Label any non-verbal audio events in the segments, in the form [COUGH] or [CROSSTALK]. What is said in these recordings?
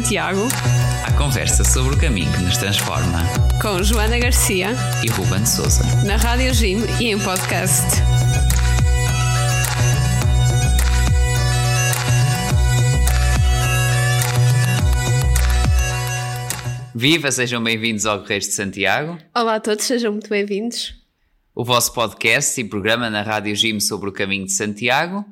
Santiago. A conversa sobre o caminho que nos transforma. Com Joana Garcia e Ruben Souza. Na Rádio Jim e em podcast. Viva, sejam bem-vindos ao Correios de Santiago. Olá a todos, sejam muito bem-vindos. O vosso podcast e programa na Rádio Jim sobre o caminho de Santiago.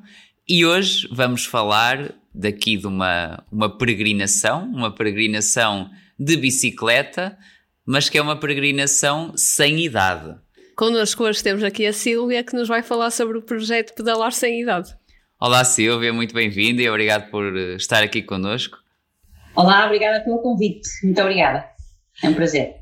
E hoje vamos falar daqui de uma, uma peregrinação, uma peregrinação de bicicleta, mas que é uma peregrinação sem idade. Connosco hoje temos aqui a Silvia que nos vai falar sobre o projeto Pedalar Sem Idade. Olá Silvia, muito bem-vinda e obrigado por estar aqui connosco. Olá, obrigada pelo convite. Muito obrigada. É um prazer.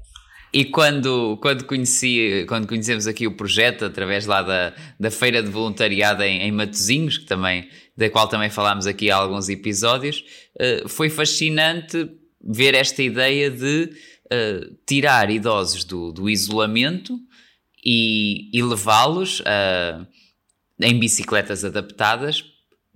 E quando, quando, conheci, quando conhecemos aqui o projeto, através lá da, da Feira de Voluntariado em, em Matozinhos, que também, da qual também falámos aqui há alguns episódios, uh, foi fascinante ver esta ideia de uh, tirar idosos do, do isolamento e, e levá-los em bicicletas adaptadas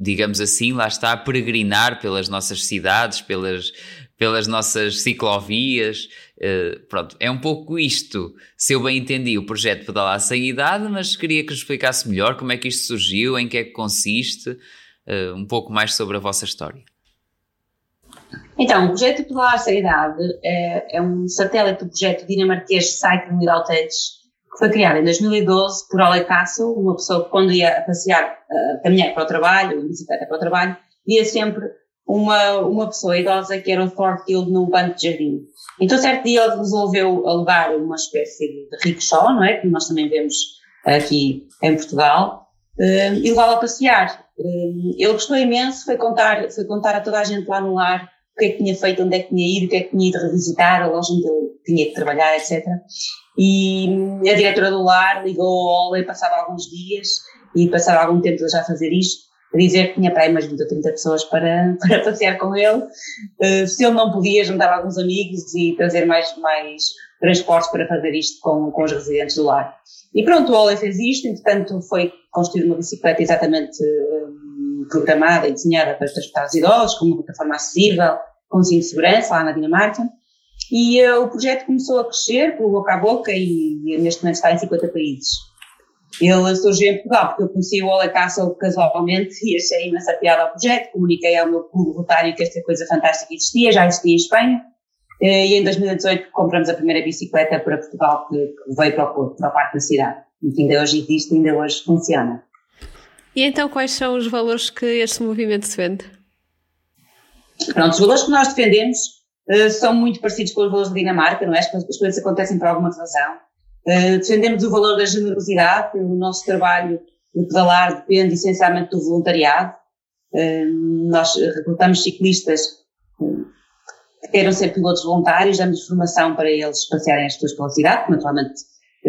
digamos assim, lá está, a peregrinar pelas nossas cidades, pelas, pelas nossas ciclovias. Uh, pronto, é um pouco isto. Se eu bem entendi o projeto Pedalar Sem Idade, mas queria que explicasse melhor como é que isto surgiu, em que é que consiste, uh, um pouco mais sobre a vossa história. Então, o projeto Pedalar Sem Idade é, é um satélite do projeto dinamarquês Cycling Without Edge, que foi criada em 2012 por Ole Castle, uma pessoa que quando ia passear, uh, caminhar para o trabalho, em bicicleta para o trabalho, via sempre uma, uma pessoa idosa que era o Thorfield num banco de jardim. Então, certo dia ele resolveu alugar uma espécie de rickshaw, não é? Que nós também vemos aqui em Portugal, e levá-la a passear. Uh, ele gostou imenso, foi contar, foi contar a toda a gente lá no lar o que é que tinha feito, onde é que tinha ido, o que é que tinha ido revisitar, a loja onde ele tinha que trabalhar, etc. E a diretora do lar ligou ao Ole passado alguns dias e passado algum tempo já a fazer isto, a dizer que tinha para aí umas 20 ou 30 pessoas para, [LAUGHS] para passear com ele. Uh, se ele não podia, juntar alguns amigos e trazer mais, mais transportes para fazer isto com, com os residentes do lar. E pronto, o Ole fez isto, entretanto foi construída uma bicicleta exatamente um, programada e desenhada para transportar os idosos, com uma plataforma acessível, com cinto de segurança lá na Dinamarca. E uh, o projeto começou a crescer pelo boca a boca e, e neste momento está em 50 países. Ele surgiu em Portugal porque eu conheci o Ole Castle casualmente e achei imensa piada ao projeto, comuniquei ao meu clube rotário que esta coisa fantástica existia, já existia em Espanha, e em 2018 compramos a primeira bicicleta para Portugal que veio para o Porto, para a parte da cidade. E que ainda hoje existe, ainda hoje funciona. E então quais são os valores que este movimento defende? Pronto, os valores que nós defendemos uh, são muito parecidos com os valores da Dinamarca, não é? As coisas acontecem por alguma razão. Uh, defendemos o valor da generosidade, o nosso trabalho de pedalar depende essencialmente do voluntariado. Uh, nós recrutamos ciclistas que queiram ser pilotos voluntários, damos formação para eles passearem as suas pela cidade, que naturalmente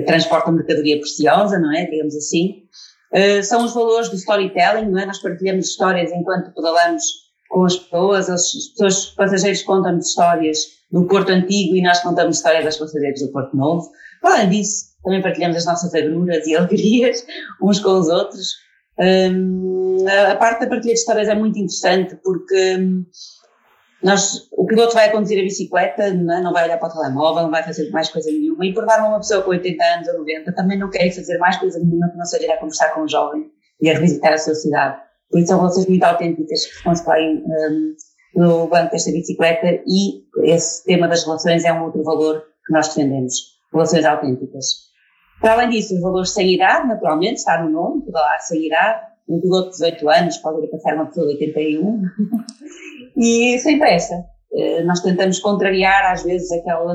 transportam mercadoria preciosa, não é? Digamos assim. Uh, são os valores do storytelling, não é? Nós partilhamos histórias enquanto pedalamos com as pessoas, as pessoas, os passageiros contam-nos histórias do Porto Antigo e nós contamos histórias das passageiros do Porto Novo. Além disso, também partilhamos as nossas agruras e alegrias [LAUGHS] uns com os outros. Um, a parte da partilha de histórias é muito interessante porque um, nós, o piloto vai a conduzir a bicicleta, não, é? não, vai olhar para o telemóvel, não vai fazer mais coisa nenhuma. E por dar uma pessoa com 80 anos ou 90 também não quer fazer mais coisa nenhuma que não seja ir a conversar com um jovem e a revisitar a sua cidade. Por isso são relações muito autênticas que se constroem um, no banco desta bicicleta e esse tema das relações é um outro valor que nós defendemos. Relações autênticas. Para além disso, os valores sem idade, naturalmente, está no nome, pedalar sem idade. Um piloto de 18 anos pode ir passar uma pessoa de 81. [LAUGHS] e sem pressa. Uh, nós tentamos contrariar, às vezes, aquela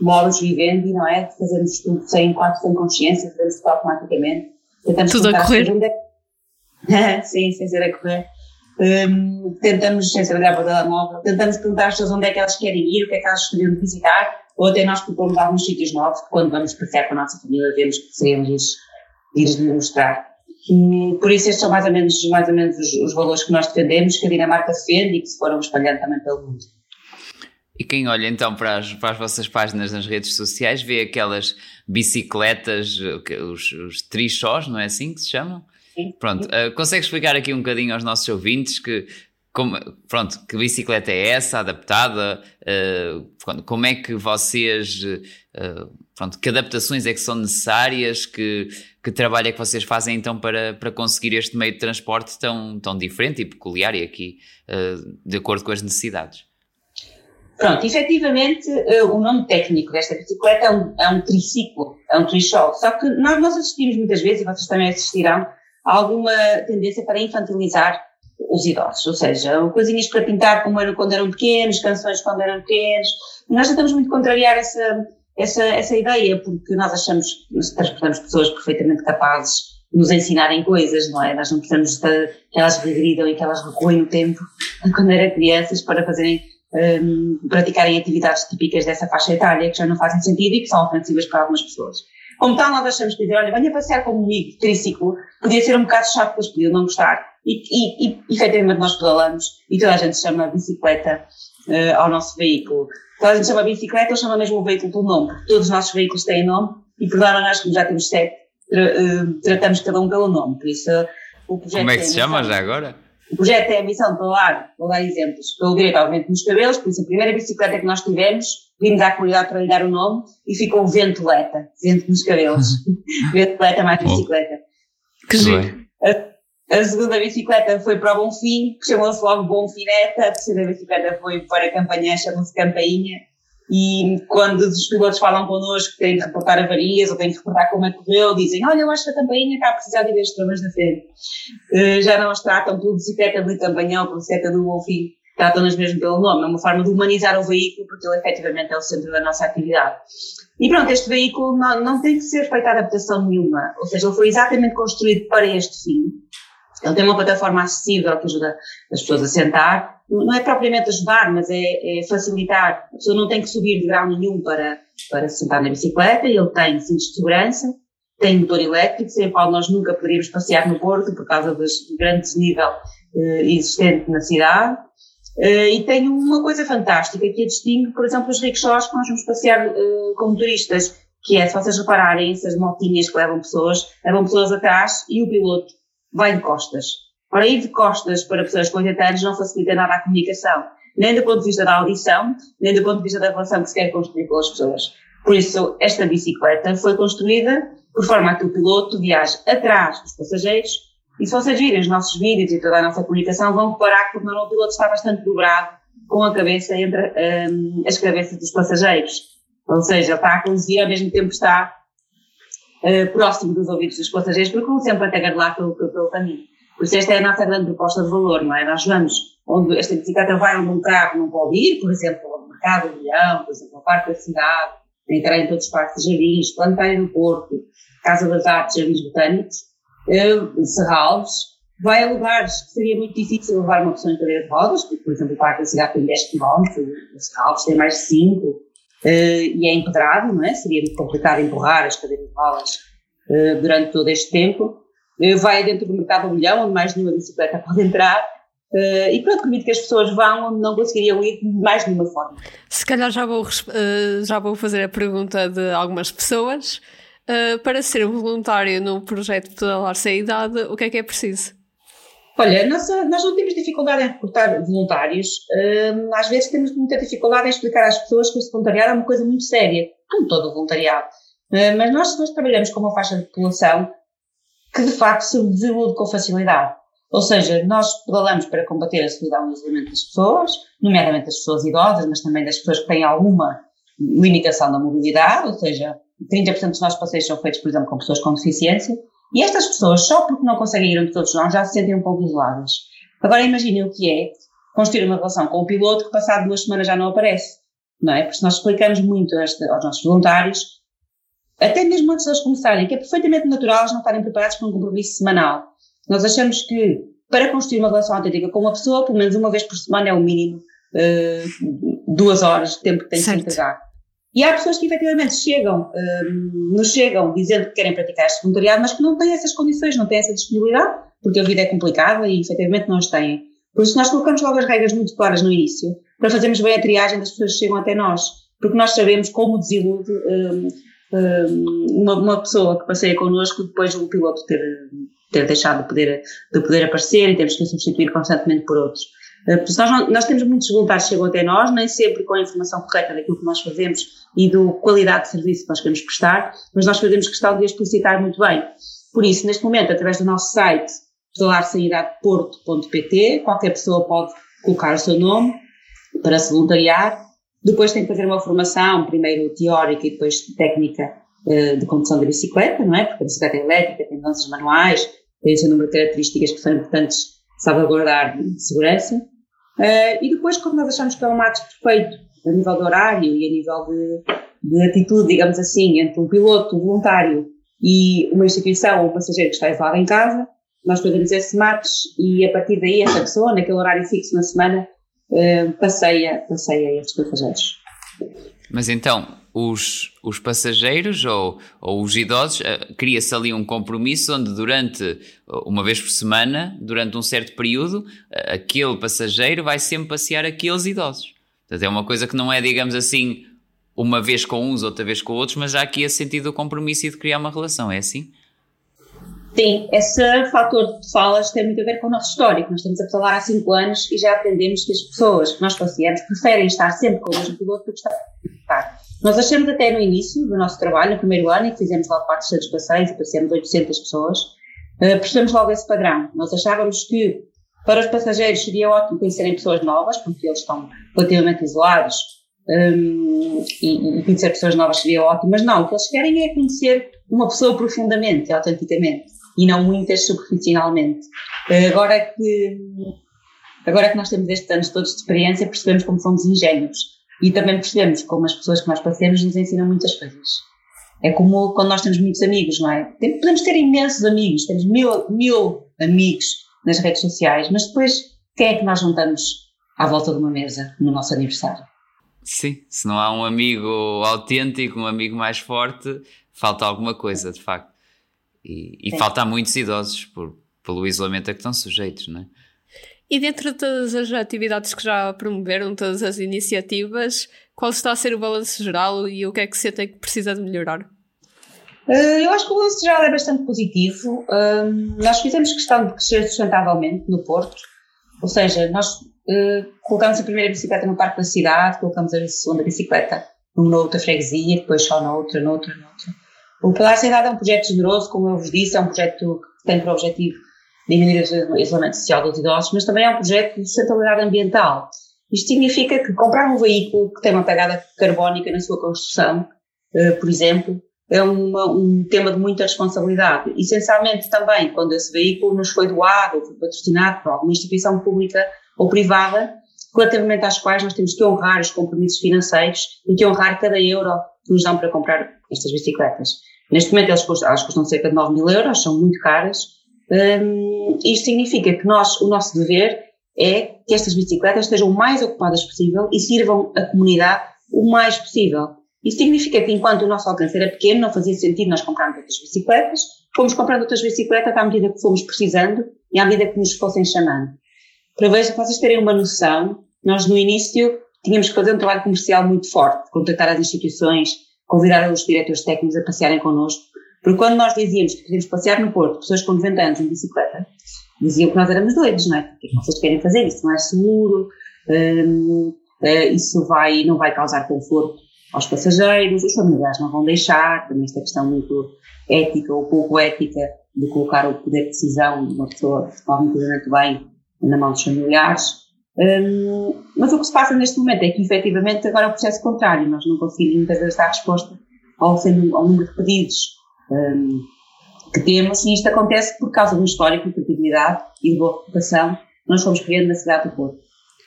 modus vivendi, não é? De fazermos tudo sem, quase sem consciência, fazemos tudo automaticamente. Tentamos tudo a correr. [LAUGHS] sim, sem ser a correr. Um, tentamos, sem ser olhar para o telemóvel, tentamos perguntar às pessoas onde é que elas querem ir, o que é que elas de visitar, ou até nós propomos alguns sítios novos que quando vamos passear com a nossa família vemos que poderíamos ir-lhes mostrar. E, por isso estes são mais ou menos, mais ou menos os, os, valores que nós defendemos, que a Dinamarca defende e que se foram espalhando também pelo mundo. E quem olha então para as, para as vossas páginas nas redes sociais vê aquelas bicicletas, os, os trichós, não é assim que se chamam? Sim. Pronto, uh, consegue explicar aqui um bocadinho aos nossos ouvintes que como, pronto, que bicicleta é essa, adaptada? Uh, como é que vocês, uh, pronto, que adaptações é que são necessárias? Que, que trabalho é que vocês fazem então para, para conseguir este meio de transporte tão, tão diferente e peculiar e aqui uh, de acordo com as necessidades? Pronto, efetivamente o nome técnico desta bicicleta é um, é um triciclo, é um trishow. Só que nós, nós assistimos muitas vezes, e vocês também assistirão, a alguma tendência para infantilizar os idosos, ou seja, coisinhas para pintar como eram quando eram pequenos, canções quando eram pequenos. Nós tentamos muito contrariar essa, essa, essa ideia, porque nós achamos que nós transportamos pessoas perfeitamente capazes de nos ensinarem coisas, não é? Nós não precisamos de, que elas regridam e que elas recuem no tempo [LAUGHS] quando eram crianças para fazerem, um, praticarem atividades típicas dessa faixa etária que já não fazem sentido e que são ofensivas para algumas pessoas. Como tal, nós achamos que dizer, olha, venha passear comigo de triciclo, podia ser um bocado chato, eles podiam não gostar. E, e, e efetivamente nós pedalamos e toda a gente chama bicicleta uh, ao nosso veículo. Toda a gente chama bicicleta ou chama mesmo o veículo pelo nome, porque todos os nossos veículos têm nome e por norma nós, como já temos sete, tra uh, tratamos cada um pelo nome. Por isso, o projeto Como é que se chama já agora? O projeto tem a missão de falar, vou dar exemplos, pelo direito ao vento nos cabelos, por isso a primeira bicicleta que nós tivemos vimos à comunidade para lhe dar o nome e ficou Ventoleta, vento nos cabelos. [LAUGHS] Ventoleta mais bicicleta. Que giro. A, segunda bicicleta foi para o Bonfim, que chamou-se logo Bonfineta. A terceira bicicleta foi para a Campanhã, chamou-se Campainha. E quando os pilotos falam connosco que têm de reportar avarias ou têm de reportar como é que correu, dizem: Olha, eu acho que a campainha a precisar de ver as tramas da frente. Uh, já não as tratam por bicicleta de Campanhão, por bicicleta do Bonfim tratam-nas mesmo pelo nome, é uma forma de humanizar o veículo, porque ele efetivamente é o centro da nossa atividade. E pronto, este veículo não, não tem que ser feita adaptação nenhuma, ou seja, ele foi exatamente construído para este fim. Ele tem uma plataforma acessível que ajuda as pessoas a sentar, não é propriamente ajudar, mas é, é facilitar. A pessoa não tem que subir de grau nenhum para, para se sentar na bicicleta, ele tem cintos de segurança, tem motor elétrico, sem o qual nós nunca poderíamos passear no Porto por causa do grande desnível eh, existente na cidade. Uh, e tem uma coisa fantástica que a distingue, por exemplo, os rickshaws que nós vamos passear uh, como turistas, que é, se vocês repararem, essas motinhas que levam pessoas, levam pessoas atrás e o piloto vai de costas. Ora, ir de costas para pessoas com 80 anos não facilita nada a comunicação, nem do ponto de vista da audição, nem do ponto de vista da relação que se quer construir com as pessoas. Por isso, esta bicicleta foi construída por forma a que o piloto viaje atrás dos passageiros e se vocês virem os nossos vídeos e toda a nossa comunicação, vão reparar que o piloto está bastante dobrado com a cabeça entre um, as cabeças dos passageiros. Ou seja, ele está a conduzir ao mesmo tempo está uh, próximo dos ouvidos dos passageiros, porque como sempre até lá pelo, pelo, caminho. Por isso esta é a nossa grande proposta de valor, não é? Nós vamos onde esta bicicleta vai onde um carro não pode ir, por exemplo, ao mercado do Leão, por exemplo, ao Parque da Cidade, entrar em todos os parques de jardins, plantar no Porto, Casa das Artes, Jardins Botânicos, uh, Serralves, vai a lugares que seria muito difícil levar uma pessoa em cadeira de rodas, porque, por exemplo, o Parque da Cidade tem 10 km, o Serralves tem mais de 5, uh, e é empedrado, não é? Seria muito complicado empurrar as cadeiras de rodas uh, durante todo este tempo. Uh, vai dentro do mercado do milhão, onde mais nenhuma bicicleta [LAUGHS] pode entrar, Uh, e pronto, permite que as pessoas vão onde não conseguiriam ir de mais nenhuma forma. Se calhar já vou, uh, já vou fazer a pergunta de algumas pessoas. Uh, para ser voluntário no projeto Pedalar-se a Idade, o que é que é preciso? Olha, nós, nós não temos dificuldade em recrutar voluntários. Uh, às vezes temos muita dificuldade em explicar às pessoas que este voluntariado é uma coisa muito séria, como todo o voluntariado. Uh, mas nós, nós trabalhamos com uma faixa de população que de facto se desilude com facilidade. Ou seja, nós pedalamos para combater a solidão e o isolamento das pessoas, nomeadamente das pessoas idosas, mas também das pessoas que têm alguma limitação da mobilidade, ou seja, 30% dos nossos passeios são feitos, por exemplo, com pessoas com deficiência, e estas pessoas, só porque não conseguem ir onde todos nós, já se sentem um pouco isoladas. Agora imaginem o que é construir uma relação com o piloto que passado duas semanas já não aparece, não é? Porque nós explicamos muito este, aos nossos voluntários, até mesmo antes de eles começarem, que é perfeitamente natural eles não estarem preparados para um compromisso semanal. Nós achamos que para construir uma relação autêntica com uma pessoa, pelo menos uma vez por semana é o mínimo, uh, duas horas de tempo que tem que se entregar. E há pessoas que efetivamente chegam, um, nos chegam dizendo que querem praticar este voluntariado, mas que não têm essas condições, não têm essa disponibilidade, porque a vida é complicada e efetivamente não as têm. Por isso nós colocamos logo as regras muito claras no início, para fazermmos bem a triagem das pessoas que chegam até nós, porque nós sabemos como desilude um, um, uma, uma, pessoa que passeia connosco depois do piloto ter, ter deixado de poder, de poder aparecer e temos que o substituir constantemente por outros. Porque nós, nós temos muitos voluntários que chegam até nós, nem sempre com a informação correta daquilo que nós fazemos e da qualidade de serviço que nós queremos prestar, mas nós fazemos questão de explicitar muito bem. Por isso, neste momento, através do nosso site, pedalarsanidade.porto.pt, qualquer pessoa pode colocar o seu nome para se voluntariar. Depois tem que fazer uma formação, primeiro teórica e depois técnica eh, de condução da bicicleta, não é? Porque a bicicleta é elétrica tem mudanças manuais, tem seu número de características que são importantes salvaguardar de segurança. Uh, e depois, quando nós achamos que é um match perfeito a nível de horário e a nível de, de atitude, digamos assim, entre um piloto, um voluntário e uma instituição ou um passageiro que está isolado em casa, nós fazemos esse match e a partir daí essa pessoa, naquele horário fixo na semana, uh, passeia, passeia esses passageiros. Mas então, os, os passageiros ou, ou os idosos, uh, cria-se ali um compromisso onde durante, uma vez por semana, durante um certo período, uh, aquele passageiro vai sempre passear aqueles idosos. Portanto, é uma coisa que não é, digamos assim, uma vez com uns, outra vez com outros, mas já aqui esse sentido do compromisso e de criar uma relação, é assim? Sim, esse fator que falas tem muito a ver com o nosso histórico. Nós estamos a falar há cinco anos e já aprendemos que as pessoas que nós passeamos preferem estar sempre com o mesmo piloto do que estar Nós achamos até no início do nosso trabalho, no primeiro ano, em que fizemos logo 400 passeios e passeamos 800 pessoas, uh, percebemos logo esse padrão. Nós achávamos que para os passageiros seria ótimo conhecerem pessoas novas, porque eles estão relativamente isolados, um, e, e conhecer pessoas novas seria ótimo, mas não, o que eles querem é conhecer uma pessoa profundamente, autenticamente e não muitas superficialmente. Eh, agora que, agora que nós temos estes anos todos de experiência, percebemos como somos ingênuos e também percebemos como as pessoas que nós passamos nos ensinam muitas coisas. É como quando nós temos muitos amigos, não é? Podemos ter imensos amigos, temos mil, mil amigos nas redes sociais, mas depois quem é que nós juntamos à volta de uma mesa no nosso aniversário? Sim, se não há um amigo autêntico, um amigo mais forte, falta alguma coisa, de facto. E, e falta muitos idosos por, pelo isolamento a que estão sujeitos, não é? E dentro de todas as atividades que já promoveram, todas as iniciativas, qual está a ser o balanço geral e o que é que sentem que precisa de melhorar? Eh, eu acho que o balanço geral é bastante positivo. nós fizemos questão de crescer sustentavelmente no Porto, ou seja, nós uh, colocamos a primeira bicicleta no parque da cidade, colocamos a segunda bicicleta numa outra freguesia, depois só na outra, noutra, noutra. O Palácio Cidade é um projeto generoso, como eu vos disse, é um projeto que tem por objetivo diminuir o isolamento social dos idosos, mas também é um projeto de sustentabilidade ambiental. Isto significa que comprar um veículo que tem uma pegada carbónica na sua construção, uh, por exemplo, é uma, um tema de muita responsabilidade. Essencialmente também quando esse veículo nos foi doado ou foi patrocinado por alguma instituição pública ou privada, relativamente às quais nós temos que honrar os compromissos financeiros e que honrar cada euro que nos dão para comprar estas bicicletas. Neste momento elas custam, elas custam cerca de 9 mil euros, são muito caras. Um, isto significa que nós, o nosso dever é que estas bicicletas estejam o mais ocupadas possível e sirvam a comunidade o mais possível. Isso significa que enquanto o nosso alcance era pequeno, não fazia sentido nós comprarmos outras bicicletas, fomos comprando outras bicicletas à medida que fomos precisando e à medida que nos fossem chamando. Para vocês terem uma noção, nós no início tínhamos que fazer um trabalho comercial muito forte, contactar as instituições, convidar os diretores técnicos a passearem connosco, porque quando nós dizíamos que queríamos passear no Porto, pessoas com 90 anos em bicicleta, diziam que nós éramos doidos, não é? O que vocês querem fazer? Isso não é seguro, hum, eh, isso vai, não vai causar conforto aos passageiros, os familiares não vão deixar, também esta questão muito ética ou pouco ética de colocar o poder de decisão de uma pessoa que cognitivamente bem na mão dos familiares. Um, mas o que se passa neste momento é que, efetivamente, agora é o processo contrário. Nós não conseguimos muitas vezes dar resposta ao, ao número de pedidos um, que temos, e isto acontece por causa de um histórico de criatividade e de boa reputação nós fomos criando na cidade do Porto.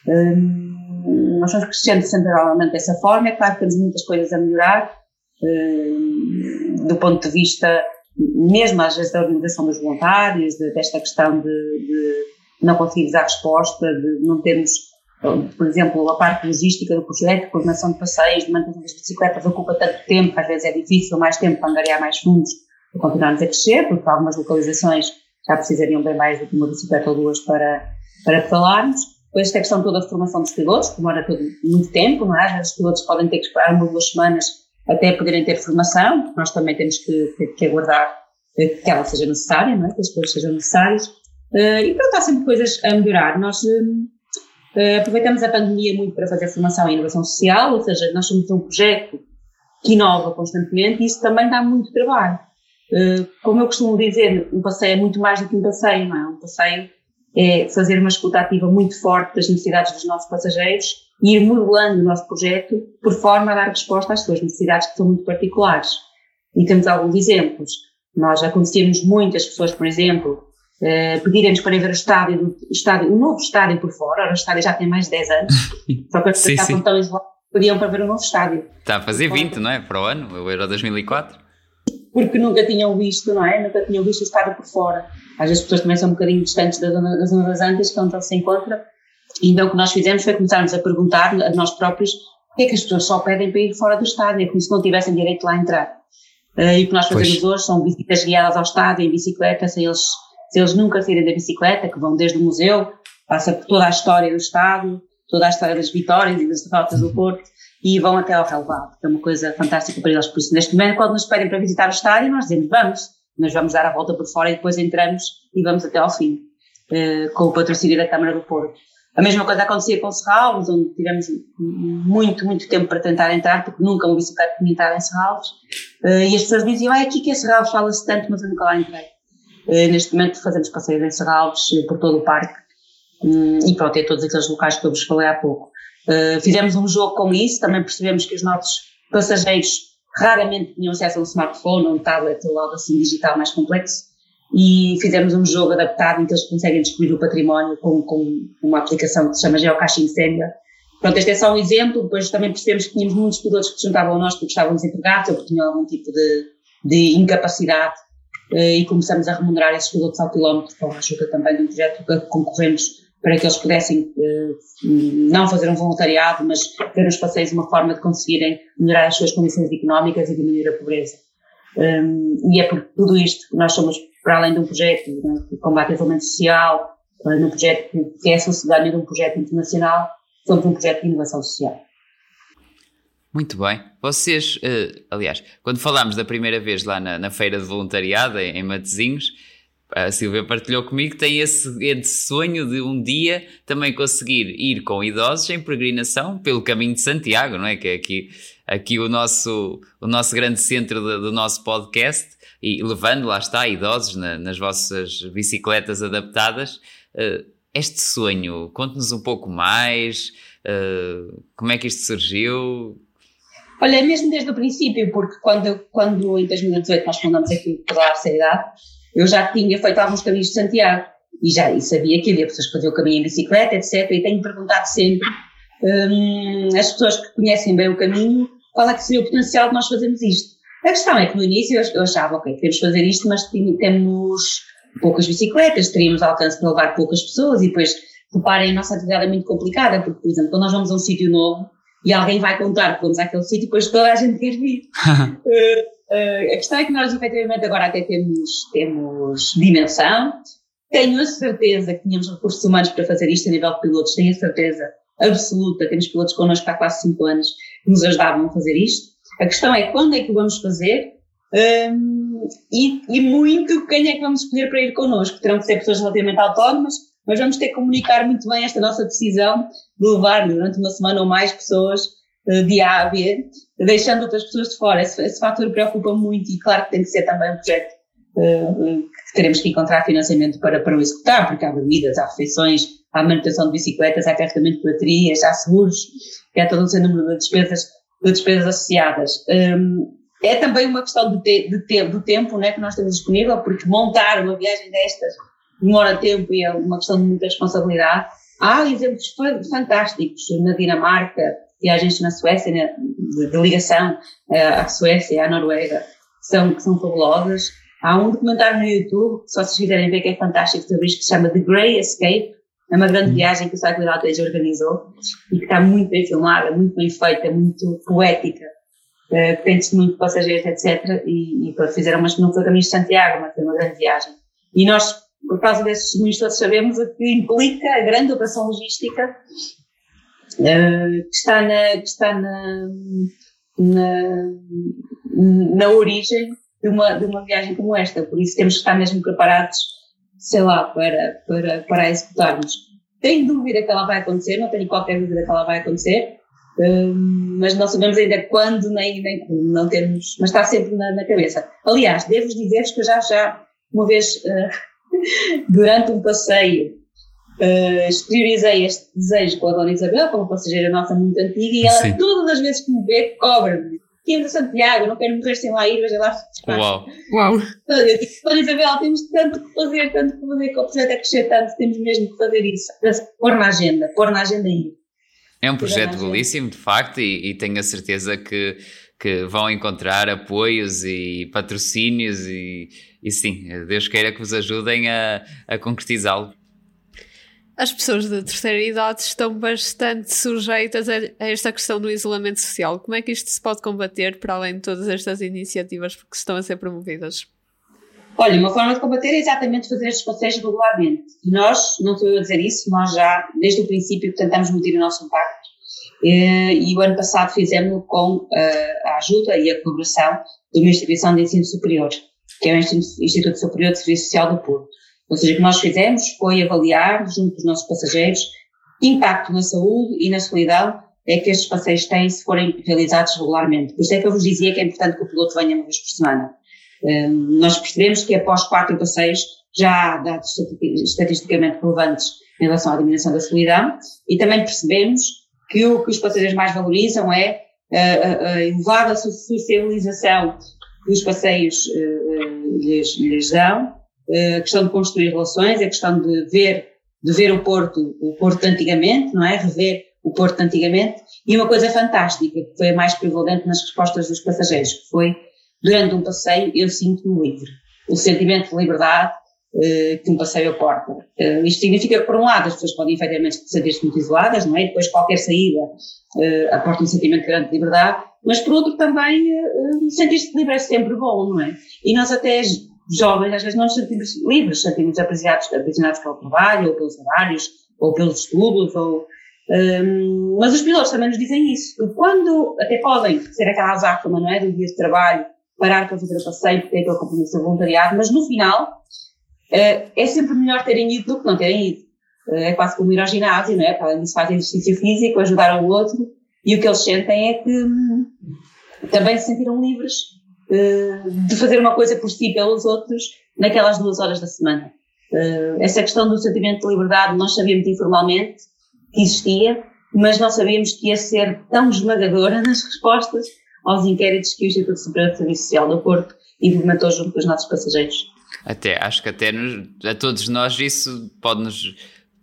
Um, nós fomos crescendo centralmente dessa forma. É claro que temos muitas coisas a melhorar, um, do ponto de vista, mesmo às vezes, da organização dos voluntários, de, desta questão de, de não conseguimos dar resposta, de não termos, por exemplo, a parte logística do projeto, coordenação de passeios, de manutenção das bicicletas ocupa tanto tempo, às vezes é difícil, mais tempo para angariar mais fundos para continuarmos a crescer, porque algumas localizações já precisariam bem mais do que uma bicicleta ou duas para, para pedalarmos. Depois esta questão toda de formação dos pilotos, que demora todo, muito tempo, não é? Às vezes os pilotos podem ter que esperar uma ou duas semanas até poderem ter formação, porque nós também temos que, que, que aguardar que ela seja necessária, não é? que as coisas sejam necessárias. Uh, e pronto, há sempre coisas a melhorar. Nós, uh, Uh, aproveitamos a pandemia muito para fazer formação em inovação social, ou seja, nós somos um projeto que inova constantemente e isso também dá muito trabalho. Uh, como eu costumo dizer, um passeio é muito mais do que um passeio, não é? Um passeio é fazer uma escuta ativa muito forte das necessidades dos nossos passageiros e ir modelando o nosso projeto por forma a dar resposta às suas necessidades que são muito particulares. E temos alguns exemplos. Nós já conhecemos muitas pessoas, por exemplo, eh, pedirem-nos para ir ver o estádio, o estádio, o novo estádio por fora. O estádio já tem mais de 10 anos. [LAUGHS] Só que pessoas estavam tão isoladas pediam para ver o novo estádio. Está a fazer 20, não é? Para o ano, o Euro 2004. Porque nunca tinham visto, não é? Nunca tinham visto o estádio por fora. Às vezes as pessoas também são um bocadinho distantes da zona, da zona das Antas, que é onde ele se encontra. Então o que nós fizemos foi começarmos a perguntar a nós próprios porque é que as pessoas só pedem para ir fora do estádio, é como se não tivessem direito lá a entrar. Uh, e o que nós fazemos pois. hoje são visitas guiadas ao estádio em bicicleta, sem eles, sem eles nunca saírem da bicicleta, que vão desde o museu, passa por toda a história do estádio, toda a história das vitórias e das derrotas do Porto, e vão até ao relevado, que é uma coisa fantástica para eles. Por isso, neste momento, quando nos pedem para visitar o estádio, nós dizemos, vamos, nós vamos dar a volta por fora e depois entramos e vamos até ao fim, uh, com o patrocínio da Câmara do Porto. A mesma coisa acontecia com Serralves, onde tivemos muito, muito tempo para tentar entrar, porque nunca uma bicicleta tinha entrado em Serralves. Uh, e as pessoas diziam, ah, aqui que é Serralves, fala-se tanto, mas eu nunca lá entrei. Uh, neste momento fazemos passeios em Serralves, uh, por todo o parque. Um, e pronto, é todos aqueles locais que eu vos falei há pouco. fizemos um jogo com isso, também percebemos que os nossos passageiros raramente tinham acesso a um smartphone um tablet ou algo assim digital mais complexo e fizemos um jogo adaptado em que eles conseguem descobrir o património com, com uma aplicação que se chama Geocaching Senior. Pronto, este é só um exemplo, depois também percebemos que tínhamos muitos pilotos que se juntavam a nós porque estavam desempregados ou porque tinham algum tipo de, de incapacidade eh, e começamos a remunerar esses pilotos ao quilómetro com a ajuda também de um projeto que concorremos para que eles pudessem eh, não fazer um voluntariado, mas ter nos passeios uma forma de conseguirem melhorar as suas condições económicas e diminuir a pobreza. Um, e é por tudo isto que nós somos, para além de um projeto né, de combate ao isolamento social, num projeto que é sociedade de um projeto internacional, somos um projeto de inovação social. Muito bem. Vocês, uh, aliás, quando falámos da primeira vez lá na, na feira de voluntariado em, em Matezinhos, a Silvia partilhou comigo que tem esse, esse, sonho de um dia também conseguir ir com idosos em peregrinação pelo caminho de Santiago, não é? Que é aqui, aqui o, nosso, o nosso grande centro do, do nosso podcast e levando, lá está, idosos na, nas vossas bicicletas adaptadas. Uh, este sonho, conte-nos um pouco mais, uh, como é que isto surgiu? Olha, mesmo desde o princípio, porque quando, quando em 2018 nós fundamos aqui o Pedalar Seriedade, eu já tinha feito alguns caminhos de Santiago e já e sabia que havia pessoas que faziam o caminho em bicicleta, etc. E tenho perguntado sempre hum, às pessoas que conhecem bem o caminho qual é que seria o potencial de nós fazermos isto. A questão é que no início eu achava, ok, queremos fazer isto, mas temos poucas bicicletas, teríamos alcance para levar poucas pessoas e depois, reparem, a nossa atividade é muito complicada, porque, por exemplo, quando nós vamos a um sítio novo e alguém vai contar que vamos àquele sítio, depois toda a gente quer vir. uh, [LAUGHS] Uh, a questão é que nós, efetivamente, agora até temos, temos dimensão. Tenho a certeza que tínhamos recursos humanos para fazer isto a nível de pilotos, tenho a certeza absoluta. Temos pilotos connosco há quase 5 anos que nos ajudavam a fazer isto. A questão é quando é que o vamos fazer um, e, e, muito quem é que vamos escolher para ir connosco. Terão que ser pessoas relativamente autónomas, mas vamos ter que comunicar muito bem esta nossa decisão de levar durante uma semana ou mais pessoas uh, de A a B deixando outras pessoas de fora. Esse, esse fator preocupa muito e claro que tem que ser também um projeto uh, que teremos que encontrar financiamento para, para o executar, porque há bebidas, há refeições, há manutenção de bicicletas, há carregamento de baterias, há seguros, há todo um número de despesas, de despesas associadas. Um, é também uma questão de te, de te, do tempo né, que nós temos disponível, porque montar uma viagem destas demora tempo e é uma questão de muita responsabilidade. Há exemplos fantásticos na Dinamarca, viagens na Suécia, né, de, de, ligação uh, à Suécia, à Noruega, que são, que são fabulosas. Há um documentário no YouTube, se vocês quiserem ver, que é fantástico sobre isto, que se chama The Grey Escape. É uma grande uhum. viagem que o Cycle Outage organizou e que está muito bem filmada, muito bem feita, muito poética, uh, tem testemunho de passageiros, etc. E, e fizeram umas, não foi o caminho de Santiago, mas foi uma grande viagem. E nós, por causa desses testemunhos todos, sabemos o que implica a grande operação logística eh, que está na, que está na, na, na origem de uma, de uma viagem como esta. Por isso temos que estar mesmo preparados, sei lá, para, para, para executarmos. tenho dúvida que ela vai acontecer, não tenho qualquer dúvida que ela vai acontecer, um, mas não sabemos ainda quando nem, nem como, não temos, mas está sempre na, na cabeça. Aliás, devo-vos dizer que já, já uma vez, uh, durante um passeio, uh, exteriorizei este desejo com a Dona Isabel, com uma passageira nossa muito antiga, e ela Sim. todas as vezes que me vê, cobra-me. Quem de Santiago, não quero morrer sem lá ir, veja lá. Uau! Uau! Eu digo, Dona Isabel, temos tanto que fazer, tanto que fazer, que o projeto é crescer tanto, temos mesmo que fazer isso. Pôr na agenda, pôr na agenda aí. É um projeto belíssimo, de facto, e, e tenho a certeza que, que vão encontrar apoios e patrocínios e, e sim, Deus queira que vos ajudem a, a concretizá-lo. As pessoas de terceira idade estão bastante sujeitas a, a esta questão do isolamento social. Como é que isto se pode combater para além de todas estas iniciativas que estão a ser promovidas? Olha, uma forma de combater é exatamente fazer estes passeios regularmente. E nós, não estou eu a dizer isso, nós já, desde o princípio, tentamos medir o nosso impacto. Eh, e o ano passado fizemos com eh, a ajuda e a colaboração de uma instituição de ensino superior, que é o Instituto Superior de Serviço Social do Porto. Ou seja, o que nós fizemos foi avaliar, junto dos nossos passageiros, impacto na saúde e na solidão é que estes passeios têm se forem realizados regularmente. Por isso é que eu vos dizia que é importante que o piloto venha uma vez por semana. Hum, nós percebemos que após quatro passeios já há dados estatisticamente relevantes em relação à diminuição da solidão e também percebemos que o que os passageiros mais valorizam é a, a elevada socialização que os passeios uh, lhes, lhes dão, uh, a questão de construir relações, a questão de ver, de ver o Porto, o Porto antigamente, não é? Rever o Porto antigamente. E uma coisa fantástica, que foi a mais prevalente nas respostas dos passageiros, que foi durante um passeio eu sinto-me livre. O sentimento de liberdade uh, que um passeio aporta. Uh, isto significa que, por um lado, as pessoas podem efetivamente sentir-se muito isoladas, não é? depois qualquer saída uh, aporta um sentimento grande de liberdade, mas por outro também uh, sentir-se livre é sempre bom, não é? E nós até jovens às vezes não nos sentimos livres, sentimos aprisionados, aprisionados pelo trabalho, ou pelos horários, ou pelos estudos, ou um, mas os pilotos também nos dizem isso. Quando até podem ser aquela azáfama, não é? Do dia de trabalho, parar para fazer o passeio, porque é aquele compromisso voluntariado, mas no final uh, é sempre melhor terem ido do que não terem ido. É quase como ir ao ginásio, não é? Para além fazem exercício físico, ajudar ao outro, e o que eles sentem é que também se sentiram livres uh, de fazer uma coisa por si pelos outros naquelas duas horas da semana. essa questão do sentimento de liberdade nós sabíamos informalmente que existia, mas não sabíamos que ia ser tão esmagadora [LAUGHS] nas respostas aos inquéritos que o Instituto Superior de Serviço Social do Porto implementou junto com os nossos passageiros. Até, acho que até nos, a todos nós isso pode-nos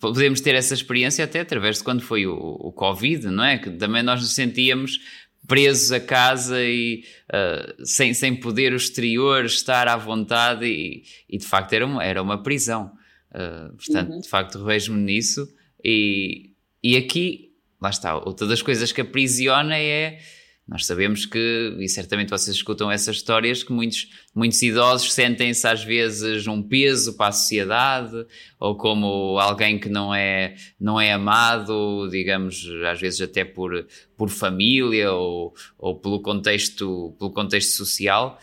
podemos ter essa experiência até através de quando foi o, o Covid, não é? Que também nós nos sentíamos presos a casa e uh, sem, sem poder o exterior estar à vontade e, e de facto era uma, era uma prisão. Uh, portanto, uhum. de facto, revejo-me nisso e, e aqui, lá está, outra das coisas que aprisiona é nós sabemos que, e certamente vocês escutam essas histórias, que muitos, muitos idosos sentem-se às vezes um peso para a sociedade, ou como alguém que não é, não é amado, digamos, às vezes até por, por família ou, ou pelo, contexto, pelo contexto social.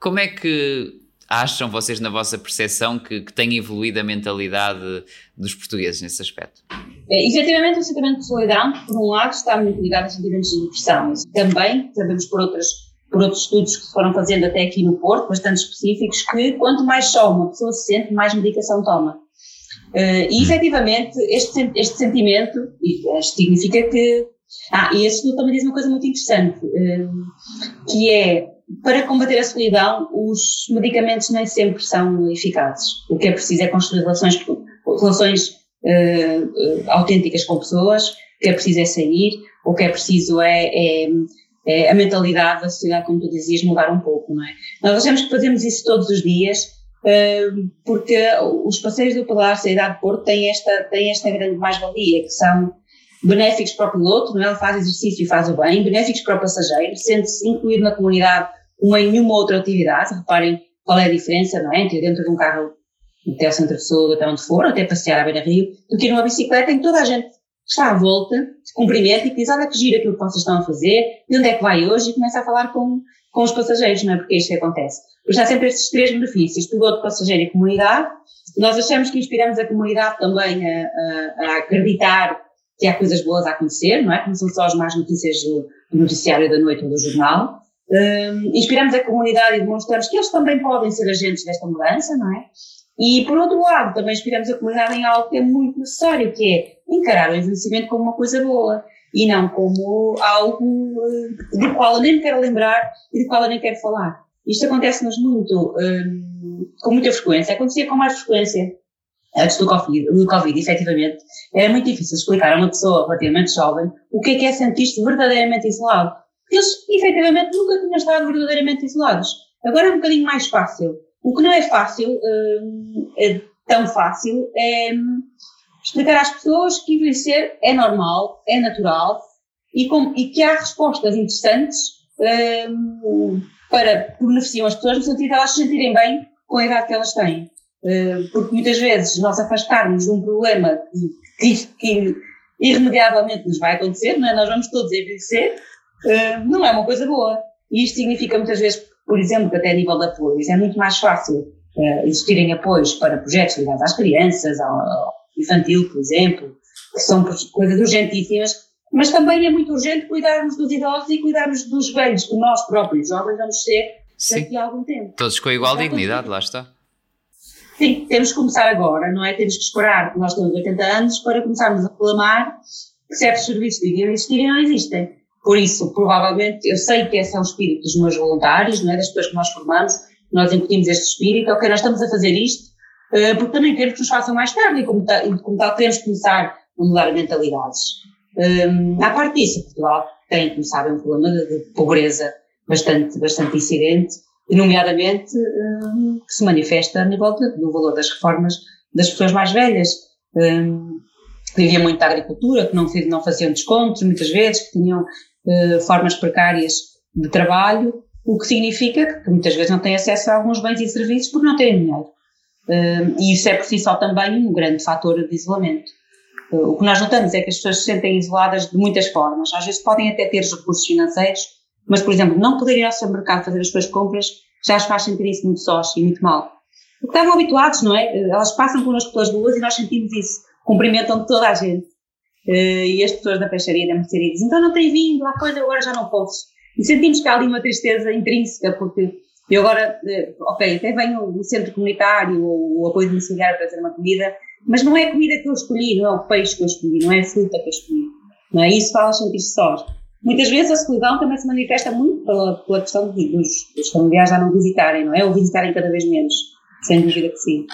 Como é que acham vocês, na vossa percepção, que, que tem evoluído a mentalidade dos portugueses nesse aspecto? É, efetivamente, o sentimento de solidão, por um lado, está muito ligado a sentimentos de depressão. Também sabemos por, outras, por outros estudos que se foram fazendo até aqui no Porto, bastante específicos, que quanto mais só uma pessoa se sente, mais medicação toma. Uh, e efetivamente, este, este sentimento significa que. Ah, e esse estudo também diz uma coisa muito interessante, uh, que é para combater a solidão, os medicamentos nem sempre são eficazes. O que é preciso é construir relações, relações uh, autênticas com pessoas, o que é preciso é sair, o que é preciso é, é, é, a mentalidade da sociedade, como tu dizias, mudar um pouco, não é? Nós achamos que fazemos isso todos os dias, uh, porque os passeios do Pilar Cidade de Porto têm esta, têm esta grande mais-valia, que são benéficos para o piloto, não é? ele faz exercício e faz o bem, benéficos para o passageiro, sente-se incluído na comunidade como em nenhuma outra atividade, reparem qual é a diferença, não é? Entre dentro de um carro até ao centro de saúde, até onde for, até passear à beira-rio, do que numa bicicleta em que toda a gente está à volta, se cumprimenta e diz, olha que gira aquilo que vocês estão a fazer, de onde é que vai hoje, e começa a falar com, com os passageiros, não é? Porque é isto que acontece. Porque há sempre estes três benefícios, piloto, passageiro e comunidade, nós achamos que inspiramos a comunidade também a, a, a, acreditar que há coisas boas a acontecer, não é? Como são só as más notícias do noticiário da noite ou do jornal. Um, inspiramos a comunidade e demonstramos que eles também podem ser agentes desta mudança, não é? E, por outro lado, também inspiramos a comunidade em algo que é muito necessário, que é encarar o envelhecimento como uma coisa boa e não como algo uh, do qual eu nem me quero lembrar e do qual eu nem quero falar. Isto acontece-nos muito, um, com muita frequência, acontecia com mais frequência antes do Covid, do Covid, efetivamente, era muito difícil explicar a uma pessoa relativamente jovem o que é que é sentir-se verdadeiramente isolado. Eles, efetivamente, nunca tinham estado verdadeiramente isolados. Agora é um bocadinho mais fácil. O que não é fácil, um, é tão fácil, é hum, explicar às pessoas que envelhecer é normal, é natural e, com, e que há respostas interessantes um, para que beneficiam as pessoas no sentido de elas se sentirem bem com a idade que elas têm. Porque muitas vezes nós afastarmos de um problema que, que, irremediavelmente nos vai acontecer, não é? nós vamos todos envelhecer, não é uma coisa boa. E isto significa muitas vezes, por exemplo, que até a nível de apoios é muito mais fácil uh, existirem apoios para projetos ligados às crianças, ao, infantil, por exemplo, que são coisas urgentíssimas, mas também é muito urgente cuidarmos dos idosos e cuidarmos dos velhos que nós próprios jovens vamos ser daqui a algum tempo. Todos com igual dignidade, lá está. Sim, temos que começar agora, não é? Temos que esperar que nós temos 80 anos para começarmos a reclamar que certos serviços que deviam existir e não existem. Por isso, provavelmente, eu sei que esse é o espírito dos meus voluntários, não é? Das pessoas que nós formamos, nós incutimos este espírito, ok, nós estamos a fazer isto, uh, porque também queremos que nos façam mais tarde e como, tal, como tal queremos começar a mudar mentalidades. Um, à parte disso, Portugal tem, como sabem, um problema de, de pobreza bastante, bastante incidente, nomeadamente um, que se manifesta a nível do valor das reformas das pessoas mais velhas. Um, vivia muito da agricultura, que não, não faziam descontos muitas vezes, que tinham uh, formas precárias de trabalho, o que significa que muitas vezes não têm acesso a alguns bens e serviços porque não têm dinheiro. Uh, e isso é por si só também um grande fator de isolamento. Uh, o que nós notamos é que as pessoas se sentem isoladas de muitas formas. Às vezes podem até ter recursos financeiros, mas, por exemplo, não poder ir ao supermercado fazer as suas compras já as faz sentir isso muito sós e muito mal. Porque estavam habituados, não é? Elas passam connosco pelas ruas e nós sentimos isso. Cumprimentam toda a gente. Uh, e as pessoas da peixaria da mercearia dizem, então não tem vindo, há coisa, agora já não posso. E sentimos que há ali uma tristeza intrínseca, porque eu agora, uh, ok, até venho do centro comunitário ou apoio domiciliário para fazer uma comida, mas não é a comida que eu escolhi, não é o peixe que eu escolhi, não é a fruta que eu escolhi. Não é? Isso faz sentir-se sós. Muitas vezes a solidão também se manifesta muito pela, pela questão dos, dos familiares já não visitarem, não é? Ou visitarem cada vez menos, sem dúvida que sim.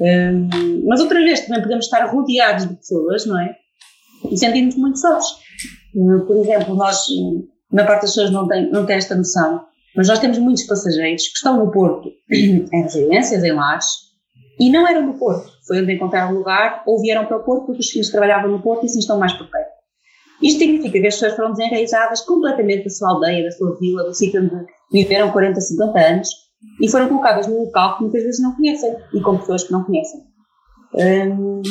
Um, mas outra vez também podemos estar rodeados de pessoas, não é? E sentimos muito sós. Uh, por exemplo, nós, na parte das pessoas não têm, não têm esta noção, mas nós temos muitos passageiros que estão no Porto, em residências, em lares, e não eram do Porto. Foi onde encontraram lugar, ou vieram para o Porto porque os filhos trabalhavam no Porto e assim estão mais por perto. Isto significa que as pessoas foram desenraizadas completamente da sua aldeia, da sua vila, do sítio onde viveram 40, 50 anos e foram colocadas num local que muitas vezes não conhecem e com pessoas que não conhecem. Hum,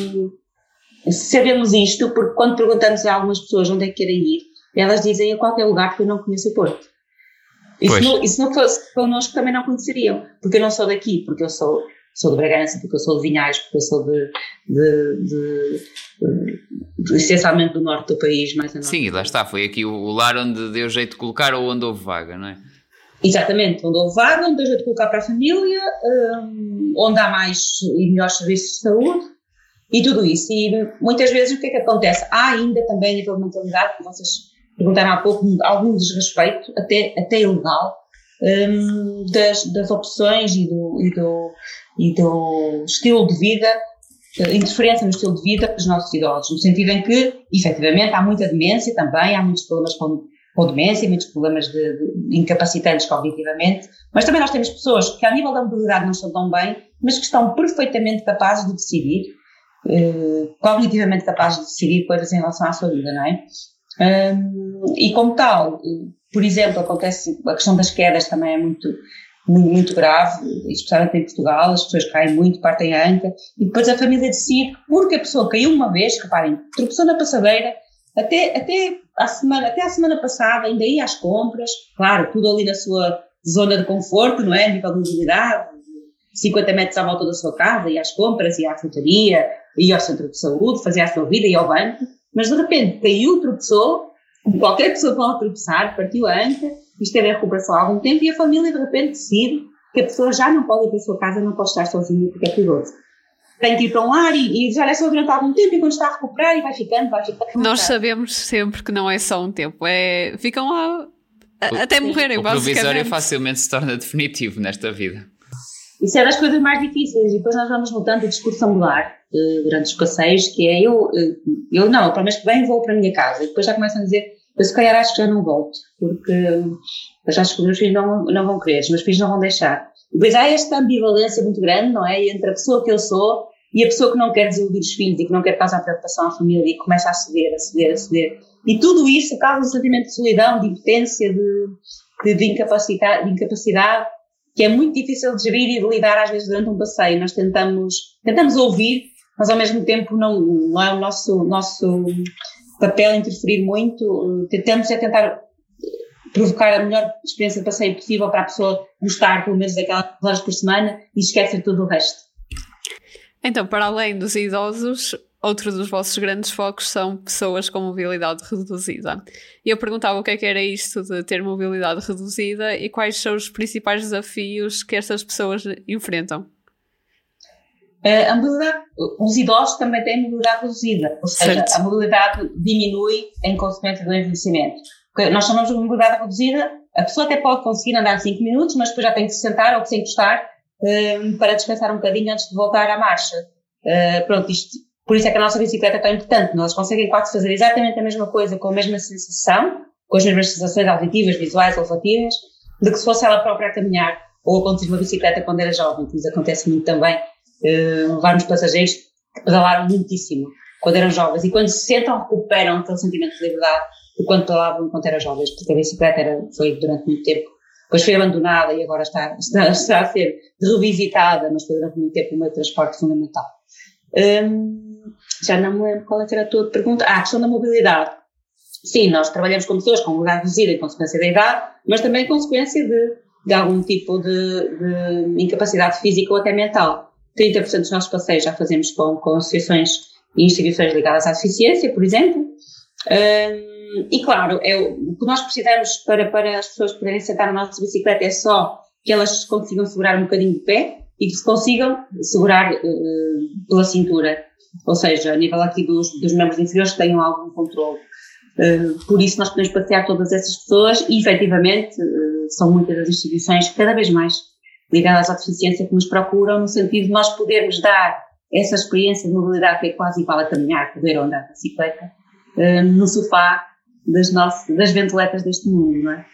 sabemos isto porque quando perguntamos a algumas pessoas onde é que querem ir, elas dizem a qualquer lugar porque eu não conheço o Porto. E se não, e se não fosse connosco também não conheceriam, porque eu não sou daqui, porque eu sou sou de Bragança, porque eu sou de Vinhais, porque eu sou de, de, de, de essencialmente do norte do país, mais a norte. Sim, lá está, foi aqui o, lar onde deu jeito de colocar ou onde houve vaga, não é? Exatamente, onde houve vaga, onde deu jeito de colocar para a família, um, onde há mais e melhores serviços de saúde e tudo isso. E muitas vezes o que é que acontece? Há ainda também a nível de mentalidade, que vocês perguntaram há pouco, algum desrespeito, até, até ilegal, um, das, das opções e do, e do, e do estilo de vida, eh, interferência no estilo de vida dos nossos idosos, no sentido em que, efetivamente, há muita demência também, há muitos problemas com, com demência, muitos problemas de, de incapacitantes cognitivamente, mas também nós temos pessoas que, a nível da mobilidade, não estão tão bem, mas que estão perfeitamente capazes de decidir, eh, cognitivamente capazes de decidir coisas em relação à sua vida, não é? E como tal, por exemplo, acontece, a questão das quedas também é muito, muito, grave, especialmente em Portugal, as pessoas caem muito, partem a anca, e depois a família decide, porque a pessoa caiu uma vez, reparem, tropeçou na passadeira, até, até, a semana, até a semana passada ainda ia às compras, claro, tudo ali na sua zona de conforto, não é? Nível de mobilidade, 50 metros à volta da sua casa, ia às compras, ia à frutaria, ia ao centro de saúde, fazia a sua vida, ia ao banco, mas de repente caiu, tropeçou, como qualquer pessoa pode tropeçar, partiu a anca, esteve em recuperação há algum tempo e a família de repente decide que a pessoa já não pode ir para a sua casa, não pode estar sozinha porque é perigoso. Tem que ir para um lar e, e já é só durante algum tempo e quando está a recuperar e vai ficando, vai ficando. Nós sabemos sempre que não é só um tempo, é, ficam lá até morrerem, o provisório facilmente se torna definitivo nesta vida. Isso é das coisas mais difíceis e depois nós vamos notando o discurso angular uh, durante os passeios, que é eu, uh, eu não, para o mês que vem vou para a minha casa e depois já começam a dizer eu se calhar acho que já não volto, porque eu acho que os meus filhos não, não vão querer, os meus filhos não vão deixar. Depois há esta ambivalência muito grande, não é? Entre a pessoa que eu sou e a pessoa que não quer desiludir os filhos e que não quer causar preocupação à família e começa a ceder, a ceder, a ceder. E tudo isso causa um sentimento de solidão, de impotência, de, de, de, incapacidade, de incapacidade, que é muito difícil de gerir e de lidar às vezes durante um passeio. Nós tentamos, tentamos ouvir, mas ao mesmo tempo não, não é o nosso, nosso papel interferir muito. Tentamos é tentar provocar a melhor experiência de passeio possível para a pessoa gostar pelo menos daquelas horas por semana e esquecer tudo o resto. Então, para além dos idosos, outro dos vossos grandes focos são pessoas com mobilidade reduzida. E eu perguntava o que é que era isto de ter mobilidade reduzida e quais são os principais desafios que estas pessoas enfrentam. Uh, a mobilidade, os idosos também têm mobilidade reduzida, ou seja, certo. a mobilidade diminui em consequência do envelhecimento. Nós chamamos de mobilidade reduzida, a pessoa até pode conseguir andar 5 minutos, mas depois já tem que se sentar ou que se encostar uh, para descansar um bocadinho antes de voltar à marcha. Uh, pronto, isto, por isso é que a nossa bicicleta é tão importante. Nós conseguimos quase fazer exatamente a mesma coisa, com a mesma sensação, com as mesmas sensações auditivas, visuais, olfativas, de que se fosse ela própria a caminhar ou a conduzir uma bicicleta quando era jovem, que nos acontece muito também, uh, levarmos passageiros que pedalaram muitíssimo quando eram jovens e quando se sentam recuperam aquele sentimento de liberdade de quando pedalavam enquanto eram jovens, porque a bicicleta era, foi durante muito tempo, depois foi abandonada e agora está, está, está a ser revisitada, mas foi durante muito tempo o meio transporte fundamental. Um, já não me lembro qual é era a tua pergunta. Ah, a questão da mobilidade. Sim, nós trabalhamos com pessoas com mobilidade reduzida em consequência da idade, mas também em consequência de, de algum tipo de, de incapacidade física ou até mental. 30% dos nossos passeios já fazemos com, com associações e instituições ligadas à deficiência, por exemplo. Um, e claro, é, o que nós precisamos para, para as pessoas poderem sentar na nossa bicicleta é só que elas consigam segurar um bocadinho de pé e que se consigam segurar uh, pela cintura, ou seja, a nível aqui dos, dos membros inferiores que tenham algum controle. Uh, por isso nós podemos passear todas essas pessoas e efetivamente uh, são muitas as instituições cada vez mais ligadas à deficiência que nos procuram no sentido de nós podermos dar essa experiência de mobilidade que é quase igual a caminhar, correr ou andar de bicicleta, uh, no sofá das, nossas, das ventiletas deste mundo, não é?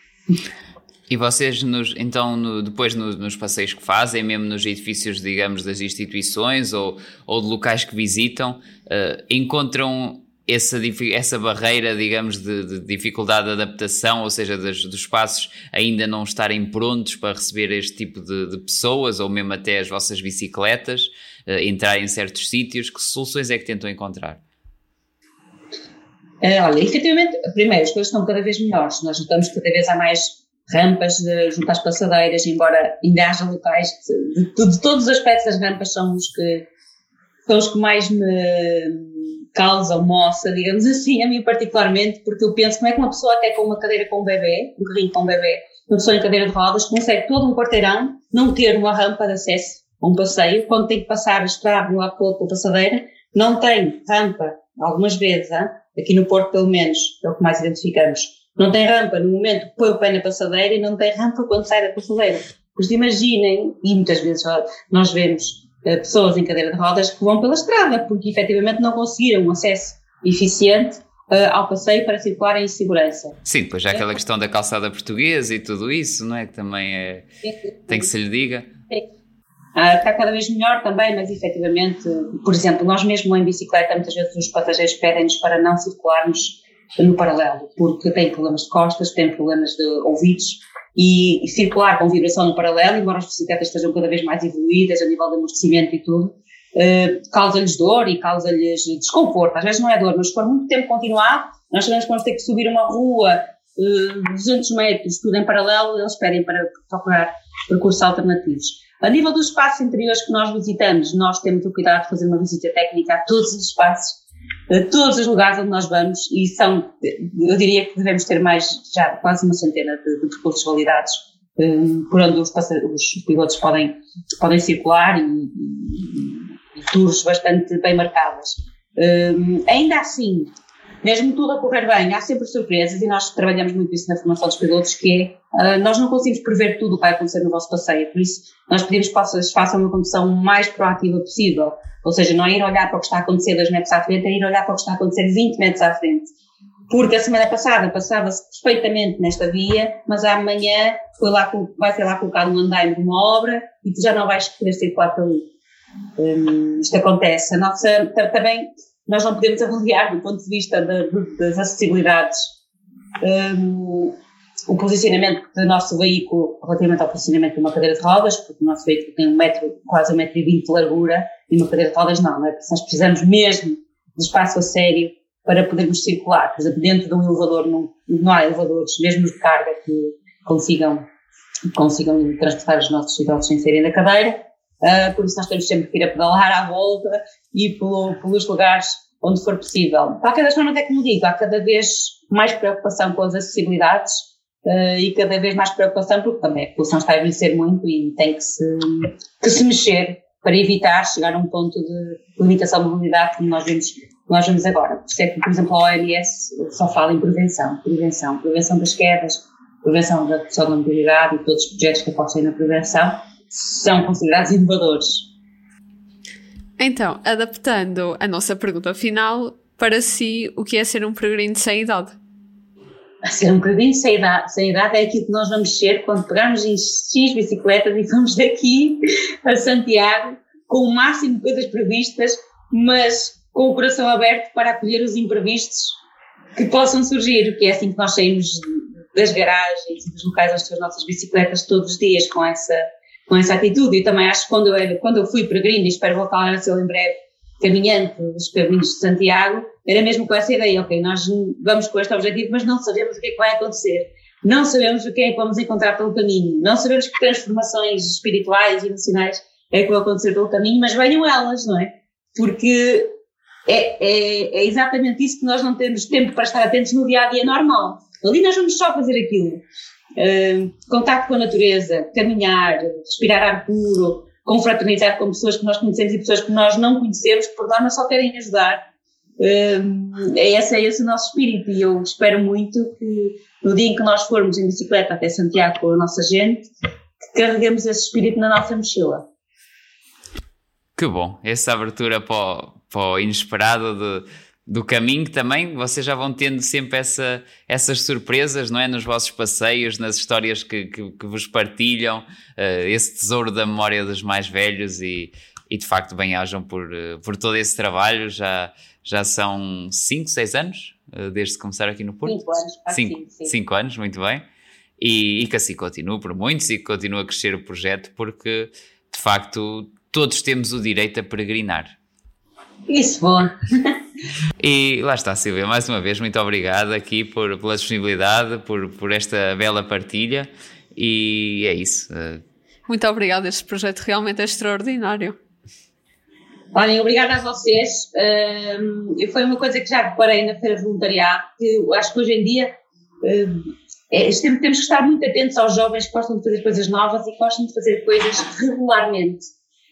E vocês, nos, então, no, depois no, nos passeios que fazem, mesmo nos edifícios, digamos, das instituições ou, ou de locais que visitam, uh, encontram essa, essa barreira, digamos, de, de, dificuldade de adaptação, ou seja, dos, espaços ainda não estarem prontos para receber este tipo de, de pessoas, ou mesmo até as vossas bicicletas, uh, entrar em certos sítios, que soluções é que tentam encontrar? É, olha, efetivamente, primeiro, as coisas estão cada vez melhores. Nós notamos que cada vez há mais rampas junto às passadeiras, embora ainda haja locais de, de, de, todos os aspectos das rampas são os que são os que mais me causam moça, digamos assim, a mim particularmente, porque eu penso como é que uma pessoa até com uma cadeira com um bebê, um carrinho com um bebê, uma pessoa em cadeira de rodas, consegue todo um quarteirão não ter uma rampa de acesso a um passeio, quando tem que passar a estrada de um lado para outro passadeira, não tem rampa, algumas vezes, hein? aqui no Porto pelo menos, é o que mais identificamos, não tem rampa no momento que põe o pé na passadeira e não tem rampa quando sai da passadeira. Pois imaginem, e muitas vezes nós vemos pessoas em cadeira de rodas que vão pela estrada, porque efetivamente não conseguiram um acesso eficiente uh, ao passeio para circular em segurança. Sim, depois já aquela questão da calçada portuguesa e tudo isso, não é? Que também é. tem que se lhe diga. Uh, está cada vez melhor também, mas efetivamente, por exemplo, nós mesmo em bicicleta, muitas vezes os passageiros pedem-nos para não circularmos no paralelo, porque têm problemas de costas, têm problemas de ouvidos e, circular com vibração no paralelo, embora as bicicletas estejam cada vez mais evoluídas a nível de amortecimento e tudo, uh, causa-lhes dor e causa-lhes desconforto. Às vezes não é dor, mas se for muito tempo continuado, nós sabemos que vamos ter que subir uma rua uh, 200 metros, tudo em paralelo, eles pedem para procurar percursos alternativos. A nível dos espaços interiores que nós visitamos, nós temos o cuidado de fazer uma visita técnica a todos os espaços, todos os lugares onde nós vamos, e são, eu diria que devemos ter mais, já quase uma centena de, de percursos validados, um, por onde os, os, pilotos podem, podem circular e, e, e tours bastante bem marcadas. Um, ainda assim, mesmo tudo a correr bem, há sempre surpresas e nós trabalhamos muito isso na formação dos pilotos, que é, uh, nós não conseguimos prever tudo o que vai acontecer no vosso passeio, por isso nós pedimos que vocês façam uma condução mais proativa possível, ou seja, não é ir olhar para o que está a acontecer 2 metros à frente, é ir olhar para o que está a acontecer 20 metros à frente. Porque a semana passada passava-se perfeitamente nesta via, mas amanhã foi lá, vai ser lá colocado um andaime de uma obra e tu já não vais querer circular ali. Um, isto acontece. A nossa, também nós não podemos avaliar do ponto de vista de, de, das acessibilidades um, o posicionamento do nosso veículo relativamente ao posicionamento de uma cadeira de rodas, porque o nosso veículo tem um metro, quase um metro e vinte de largura, e uma cadeira de rodas não, não é? Nós precisamos mesmo de espaço a sério para podermos circular. Por exemplo, dentro de um elevador não, não há elevadores, mesmo de carga, que consigam, consigam transportar os nossos idosos sem serem na cadeira. Uh, por isso nós temos sempre que ir a pedalar à volta e pelo, pelos lugares onde for possível. Qualquer das formas é como digo, há cada vez mais preocupação com as acessibilidades uh, e cada vez mais preocupação porque também a população está a envelhecer muito e tem que se, que se mexer para evitar chegar a um ponto de limitação de mobilidade como nós vemos, nós vemos agora. Por isso é que, por exemplo, a OMS só fala em prevenção, prevenção, prevenção das quedas, prevenção da redução da mobilidade e todos os projetos que apostam na prevenção são considerados inovadores. Então, adaptando a nossa pergunta final, para si, o que é ser um peregrino sem idade? Ser um peregrino sem idade, sem idade é aquilo que nós vamos ser quando pegarmos em X bicicletas e vamos daqui a Santiago com o máximo de coisas previstas, mas com o coração aberto para acolher os imprevistos que possam surgir, que é assim que nós saímos das garagens e dos locais onde estão as nossas bicicletas todos os dias com essa com essa atitude. E também acho que quando eu, quando eu fui peregrino, e espero voltar a ser em breve caminhante dos peregrinos de Santiago, era mesmo com essa ideia, ok, nós vamos com este objetivo, mas não sabemos o que é que vai acontecer. Não sabemos o que é que vamos encontrar pelo caminho. Não sabemos que transformações espirituais e emocionais é que vão acontecer pelo caminho, mas venham elas, não é? Porque é, é, é exatamente isso que nós não temos tempo para estar atentos no dia a dia normal. Ali nós vamos só fazer aquilo. Contacto com a natureza, caminhar, respirar ar puro, confraternizar com pessoas que nós conhecemos e pessoas que nós não conhecemos, que por norma só querem ajudar. Uh, é, esse, é esse o nosso espírito e eu espero muito que no dia em que nós formos em bicicleta até Santiago com a nossa gente, que carreguemos esse espírito na nossa mochila. Que bom, essa abertura para o, para o inesperado de do caminho também, vocês já vão tendo sempre essa, essas surpresas, não é? Nos vossos passeios, nas histórias que, que, que vos partilham, uh, esse tesouro da memória dos mais velhos e, e de facto bem-ajam por, uh, por todo esse trabalho. Já, já são 5, 6 anos uh, desde que começaram aqui no Porto? 5 anos, 5 cinco anos, muito bem. E, e que assim continue por muitos e que continue a crescer o projeto, porque de facto todos temos o direito a peregrinar. Isso, bom. E lá está, Silvia, mais uma vez, muito obrigado aqui por, pela disponibilidade, por, por esta bela partilha e é isso. Muito obrigada, este projeto realmente é extraordinário. Olhem, obrigada a vocês. Uh, foi uma coisa que já reparei na Feira de Voluntariado, que eu acho que hoje em dia uh, é, temos que estar muito atentos aos jovens que gostam de fazer coisas novas e gostam de fazer coisas regularmente,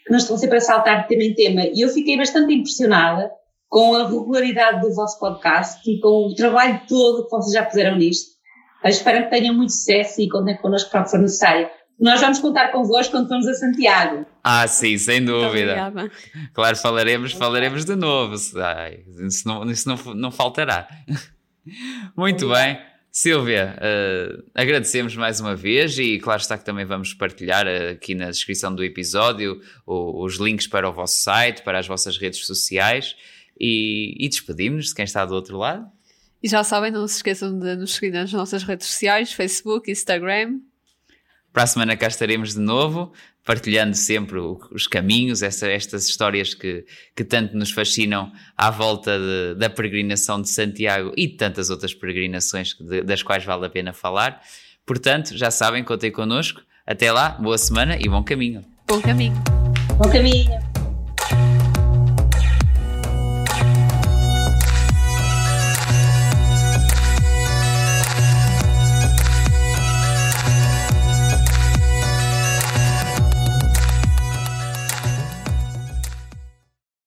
não estão sempre a saltar de tema em tema. E eu fiquei bastante impressionada com a regularidade do vosso podcast e com o trabalho todo que vocês já puseram nisto. Eu espero que tenham muito sucesso e contem connosco para o que for necessário. Nós vamos contar convosco quando formos a Santiago. Ah, sim, sem dúvida. Claro, falaremos, falaremos de novo. Ai, isso não, isso não, não faltará. [LAUGHS] Muito bem. Silvia, uh, agradecemos mais uma vez e claro está que também vamos partilhar aqui na descrição do episódio os links para o vosso site, para as vossas redes sociais e, e despedimos-nos de quem está do outro lado. E já sabem, não se esqueçam de nos seguir nas nossas redes sociais, Facebook, Instagram. Para a semana cá estaremos de novo, partilhando sempre os caminhos, essa, estas histórias que, que tanto nos fascinam à volta de, da peregrinação de Santiago e de tantas outras peregrinações de, das quais vale a pena falar. Portanto, já sabem, contem connosco. Até lá, boa semana e bom caminho. Bom caminho. Bom caminho.